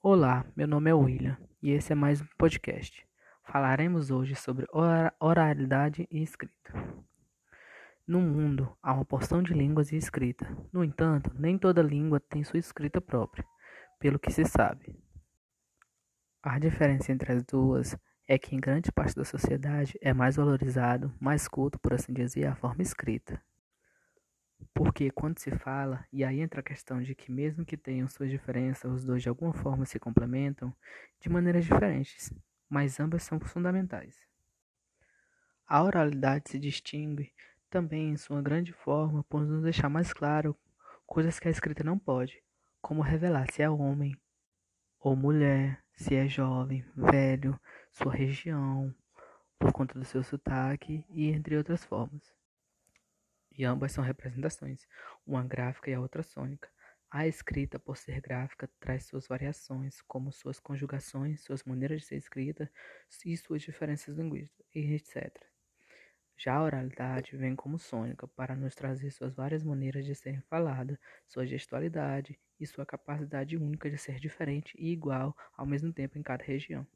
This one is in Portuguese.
Olá, meu nome é William e esse é mais um podcast. Falaremos hoje sobre oralidade e escrita. No mundo há uma porção de línguas e escrita. No entanto, nem toda língua tem sua escrita própria, pelo que se sabe. A diferença entre as duas é que em grande parte da sociedade é mais valorizado, mais culto, por assim dizer, a forma escrita. Porque quando se fala, e aí entra a questão de que mesmo que tenham suas diferenças, os dois de alguma forma se complementam de maneiras diferentes, mas ambas são fundamentais. A oralidade se distingue também em sua grande forma por nos deixar mais claro coisas que a escrita não pode, como revelar se é homem ou mulher, se é jovem, velho, sua região, por conta do seu sotaque e entre outras formas e ambas são representações, uma gráfica e a outra sônica. A escrita, por ser gráfica, traz suas variações, como suas conjugações, suas maneiras de ser escrita e suas diferenças linguísticas, etc. Já a oralidade vem como sônica para nos trazer suas várias maneiras de ser falada, sua gestualidade e sua capacidade única de ser diferente e igual ao mesmo tempo em cada região.